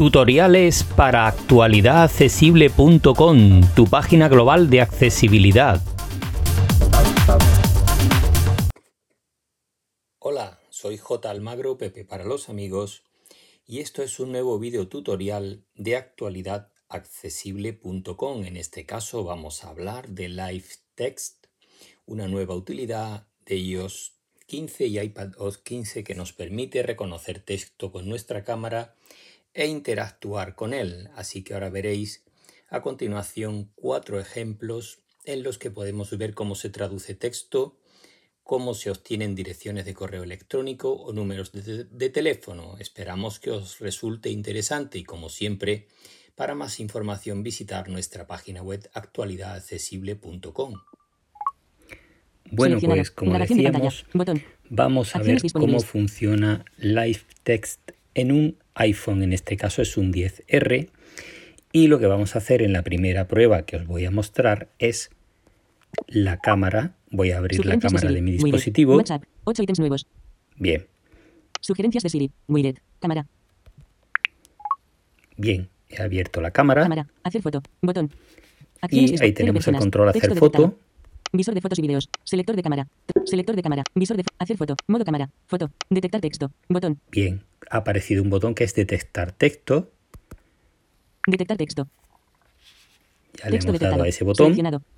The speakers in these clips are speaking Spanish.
Tutoriales para actualidadaccesible.com, tu página global de accesibilidad. Hola, soy J. Almagro, Pepe para los amigos, y esto es un nuevo video tutorial de actualidadaccesible.com. En este caso vamos a hablar de Live Text, una nueva utilidad de iOS 15 y iPadOS 15 que nos permite reconocer texto con nuestra cámara e interactuar con él. Así que ahora veréis a continuación cuatro ejemplos en los que podemos ver cómo se traduce texto, cómo se obtienen direcciones de correo electrónico o números de, teléfono. Esperamos que os resulte interesante y como siempre, para más información visitar nuestra página web actualidadaccesible.com. Bueno, pues como decíamos, vamos a ver cómo funciona Live Text en un iPhone, en este caso es un 10R. Y lo que vamos a hacer en la primera prueba que os voy a mostrar es la cámara. Voy a abrir la cámara de mi dispositivo. WhatsApp, 8 ítems nuevos. Bien. Sugerencias de Siri. Widget. Cámara. Bien, he abierto la cámara. Cámara. Hacer foto. Botón. y ahí tenemos el control hacer foto. Visor de fotos y videos. Selector de cámara. Selector de cámara. Visor de hacer foto. Modo cámara. Foto. Detectar texto. Botón. Bien. Ha aparecido un botón que es detectar texto. Detectar texto. Ya le hemos dado a ese botón.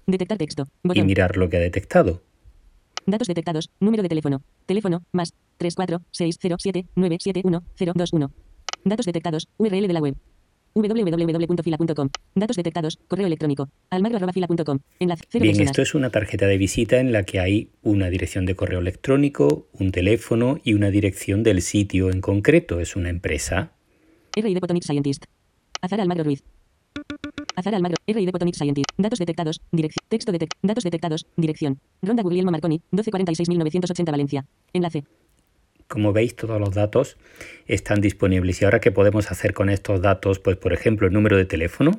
Detectar texto. Y mirar lo que ha detectado. Datos detectados. Número de teléfono. Teléfono más 34607971021. Datos detectados. URL de la web www.fila.com. Datos detectados. Correo electrónico. almagro.fila.com. Enlace. Bien, esto es una tarjeta de visita en la que hay una dirección de correo electrónico, un teléfono y una dirección del sitio en concreto. Es una empresa. RID Photonic Scientist. Azar Almagro Ruiz. Azar Almagro. RID Photonic Scientist. Datos detectados. Dirección. Texto detect. Datos detectados. Dirección. Ronda Guglielmo Marconi. 1246.980 Valencia. Enlace. Como veis, todos los datos están disponibles. ¿Y ahora qué podemos hacer con estos datos? Pues, por ejemplo, el número de teléfono.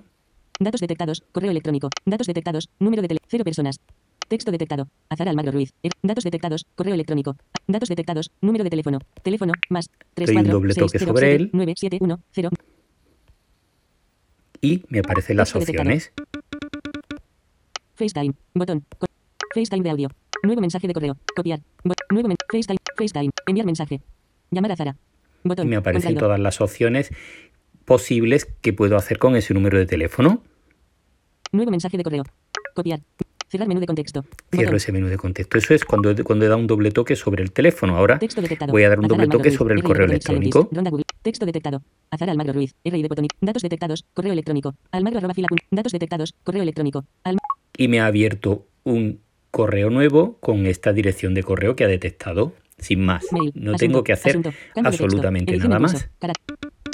Datos detectados. Correo electrónico. Datos detectados. Número de teléfono. Cero personas. Texto detectado. Azar Almagro Ruiz. Er, datos detectados. Correo electrónico. Datos detectados. Número de teléfono. Teléfono más 3 Doy un doble toque sobre él. 9710. Y me aparecen las opciones. FaceTime. Botón. FaceTime de audio. Nuevo mensaje de correo. Copiar. Nuevo mensaje. FaceTime. FaceTime. Enviar mensaje. Llamar a Zara. Botón. Me aparecen todas las opciones posibles que puedo hacer con ese número de teléfono. Nuevo mensaje de correo. Copiar. Cerrar menú de contexto. Cierro ese menú de contexto. Eso es cuando, cuando he dado un doble toque sobre el teléfono. Ahora voy a dar un doble toque sobre el correo electrónico. Texto detectado. Azar Almagro Ruiz. RI de Datos detectados. Correo electrónico. Almagro arroba fila. Datos detectados. Correo electrónico. y me ha abierto un correo nuevo con esta dirección de correo que ha detectado. Sin más. no tengo que hacer absolutamente nada más.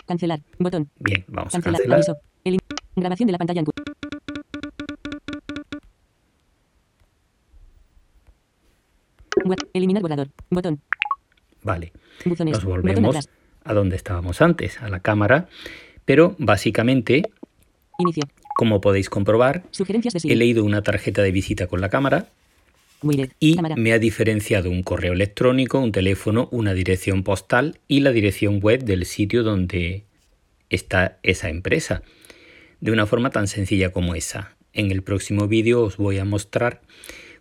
Cancelar. Botón. Bien, vamos a cancelar. grabación de la pantalla en Eliminar borrador. Botón. Vale. Nos volvemos a donde estábamos antes, a la cámara. Pero básicamente, Inicio. como podéis comprobar, he leído una tarjeta de visita con la cámara y me ha diferenciado un correo electrónico, un teléfono, una dirección postal y la dirección web del sitio donde está esa empresa. De una forma tan sencilla como esa. En el próximo vídeo os voy a mostrar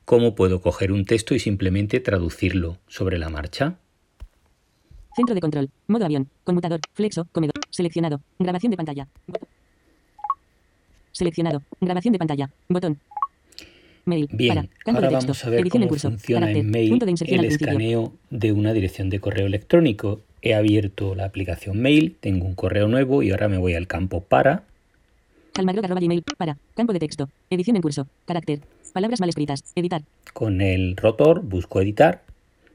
cómo puedo coger un texto y simplemente traducirlo sobre la marcha. Centro de control, modo avión, conmutador, flexo, comedor, seleccionado, grabación de pantalla. Seleccionado, grabación de pantalla, botón, Bien, ahora vamos a ver cómo funciona en Mail el escaneo de una dirección de correo electrónico. He abierto la aplicación Mail, tengo un correo nuevo y ahora me voy al campo para. para, campo de texto, edición en curso, carácter, palabras mal escritas, editar. Con el rotor busco editar.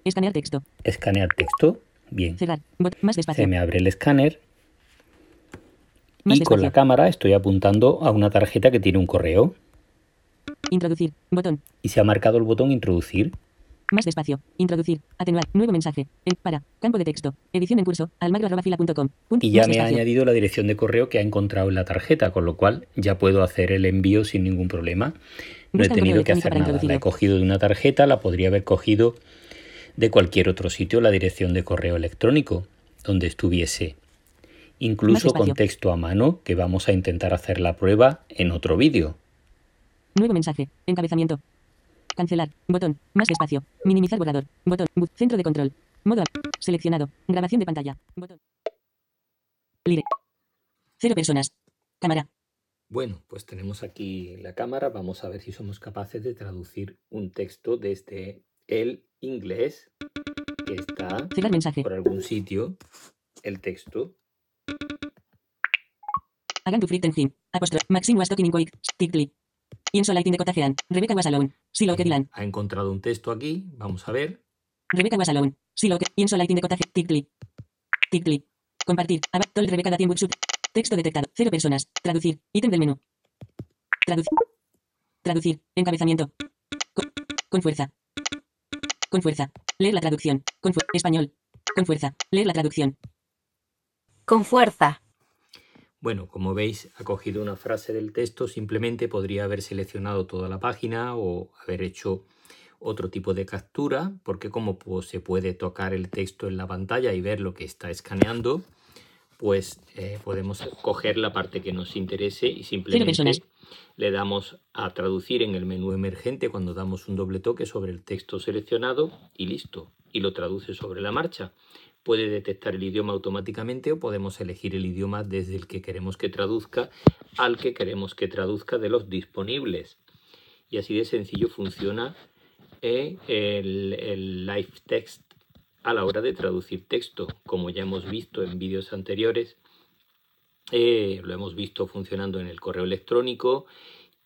Escanear texto. Escanear texto. Bien. Cerrar. más despacio. Se me abre el escáner. y con la cámara estoy apuntando a una tarjeta que tiene un correo. Introducir. Botón. Y se ha marcado el botón introducir. Más despacio. Introducir. Atenuar. Nuevo mensaje. El para. Campo de texto. Edición en curso. almagro.fila.com. Y ya me ha añadido la dirección de correo que ha encontrado en la tarjeta, con lo cual ya puedo hacer el envío sin ningún problema. No he tenido que hacer nada. La he cogido de una tarjeta, la podría haber cogido de cualquier otro sitio, la dirección de correo electrónico donde estuviese. incluso con texto a mano, que vamos a intentar hacer la prueba en otro vídeo. Nuevo mensaje. Encabezamiento. Cancelar. Botón. Más espacio. Minimizar borrador. Botón. Centro de control. Modo. Seleccionado. Grabación de pantalla. Botón. Lire. Cero personas. Cámara. Bueno, pues tenemos aquí la cámara. Vamos a ver si somos capaces de traducir un texto desde el inglés que está por algún sitio. El texto. Hagan tu. Maxim was talking Tickly. Ienso lighting de Cotacean. Rebecca was alone. Silo que Dylan. Ha encontrado un texto aquí. Vamos a ver. Rebecca was alone. Silo que. Ienso lighting de Cotacean. Tickly. Tickly. Compartir. Tol Rebecca da tiempo Texto detectado. Cero personas. Traducir. Ítem del menú. Traducir. Traducir. Encabezamiento. Con, fuerza. Con fuerza. Leer la traducción. Con español. Con fuerza. Leer la traducción. Con fuerza. Bueno, como veis, ha cogido una frase del texto, simplemente podría haber seleccionado toda la página o haber hecho otro tipo de captura, porque como se puede tocar el texto en la pantalla y ver lo que está escaneando, pues eh, podemos coger la parte que nos interese y simplemente le damos a traducir en el menú emergente cuando damos un doble toque sobre el texto seleccionado y listo, y lo traduce sobre la marcha. Puede detectar el idioma automáticamente o podemos elegir el idioma desde el que queremos que traduzca al que queremos que traduzca de los disponibles. Y así de sencillo funciona eh, el, el live text a la hora de traducir texto. Como ya hemos visto en vídeos anteriores, eh, lo hemos visto funcionando en el correo electrónico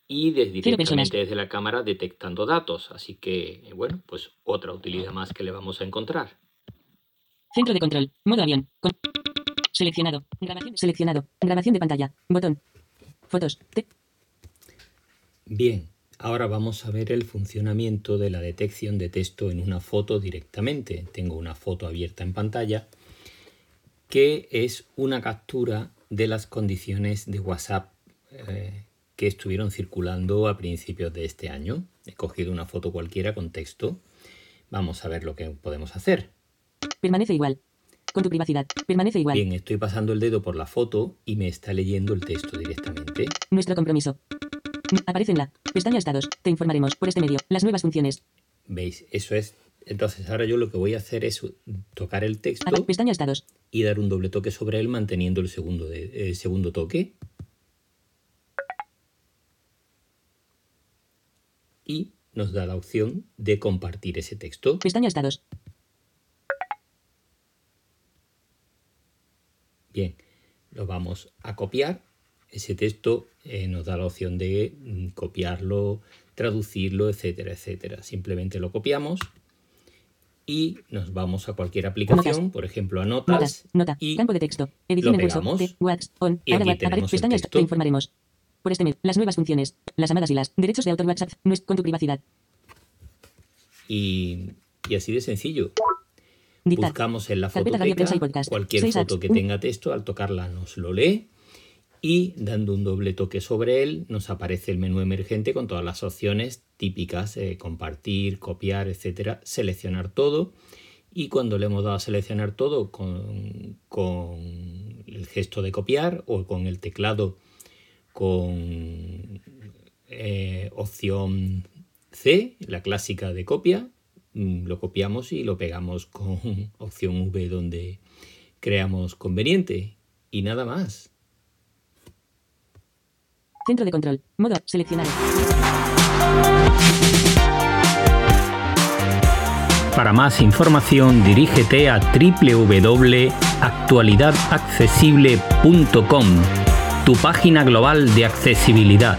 y desde, directamente desde la cámara detectando datos. Así que, bueno, pues otra utilidad más que le vamos a encontrar. Centro de control. Modo avión. Seleccionado. Grabación. Seleccionado. Grabación de pantalla. Botón. Fotos. Bien. Ahora vamos a ver el funcionamiento de la detección de texto en una foto directamente. Tengo una foto abierta en pantalla que es una captura de las condiciones de WhatsApp eh, que estuvieron circulando a principios de este año. He cogido una foto cualquiera con texto. Vamos a ver lo que podemos hacer. Permanece igual. Con tu privacidad. Permanece igual. Bien, estoy pasando el dedo por la foto y me está leyendo el texto directamente. Nuestro compromiso. Aparece en la pestaña estados. Te informaremos por este medio las nuevas funciones. ¿Veis? Eso es. Entonces ahora yo lo que voy a hacer es tocar el texto. Pestaña estados. Y dar un doble toque sobre él manteniendo el segundo, de, segundo toque. Y nos da la opción de compartir ese texto. Pestaña estados. Bien, lo vamos a copiar ese texto eh, nos da la opción de mm, copiarlo, traducirlo, etcétera, etcétera. Simplemente lo copiamos y nos vamos a cualquier aplicación, por ejemplo a Notas, nota, y campo de texto, edición lo pegamos, de on, y aquí tenemos pestañas, te informaremos. Por este mes, las nuevas funciones, las amadas y las derechos de autor WhatsApp, con tu privacidad. Y, y así de sencillo. Buscamos en la fototeca cualquier foto que tenga texto, al tocarla nos lo lee y dando un doble toque sobre él nos aparece el menú emergente con todas las opciones típicas, eh, compartir, copiar, etcétera, seleccionar todo. Y cuando le hemos dado a seleccionar todo con, el gesto de copiar o con el teclado con eh, opción C, la clásica de copia, lo copiamos y lo pegamos con opción V donde creamos conveniente y nada más. Centro de control. Modo seleccionado. Para más información dirígete a www.actualidadaccesible.com, tu página global de accesibilidad.